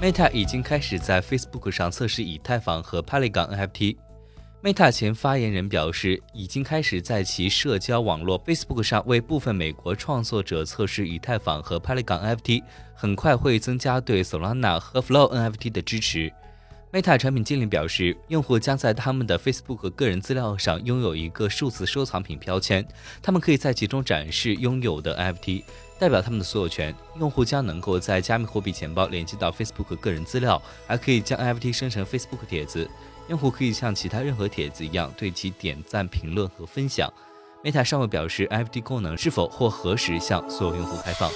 Meta 已经开始在 Facebook 上测试以太坊和 Polygon NFT。Meta 前发言人表示，已经开始在其社交网络 Facebook 上为部分美国创作者测试以太坊和 Polygon NFT，很快会增加对 Solana 和 Flow NFT 的支持。Meta 产品经理表示，用户将在他们的 Facebook 个人资料上拥有一个数字收藏品标签，他们可以在其中展示拥有的 NFT，代表他们的所有权。用户将能够在加密货币钱包连接到 Facebook 个人资料，还可以将 NFT 生成 Facebook 帖子。用户可以像其他任何帖子一样对其点赞、评论和分享。Meta 尚未表示 NFT 功能是否或何时向所有用户开放。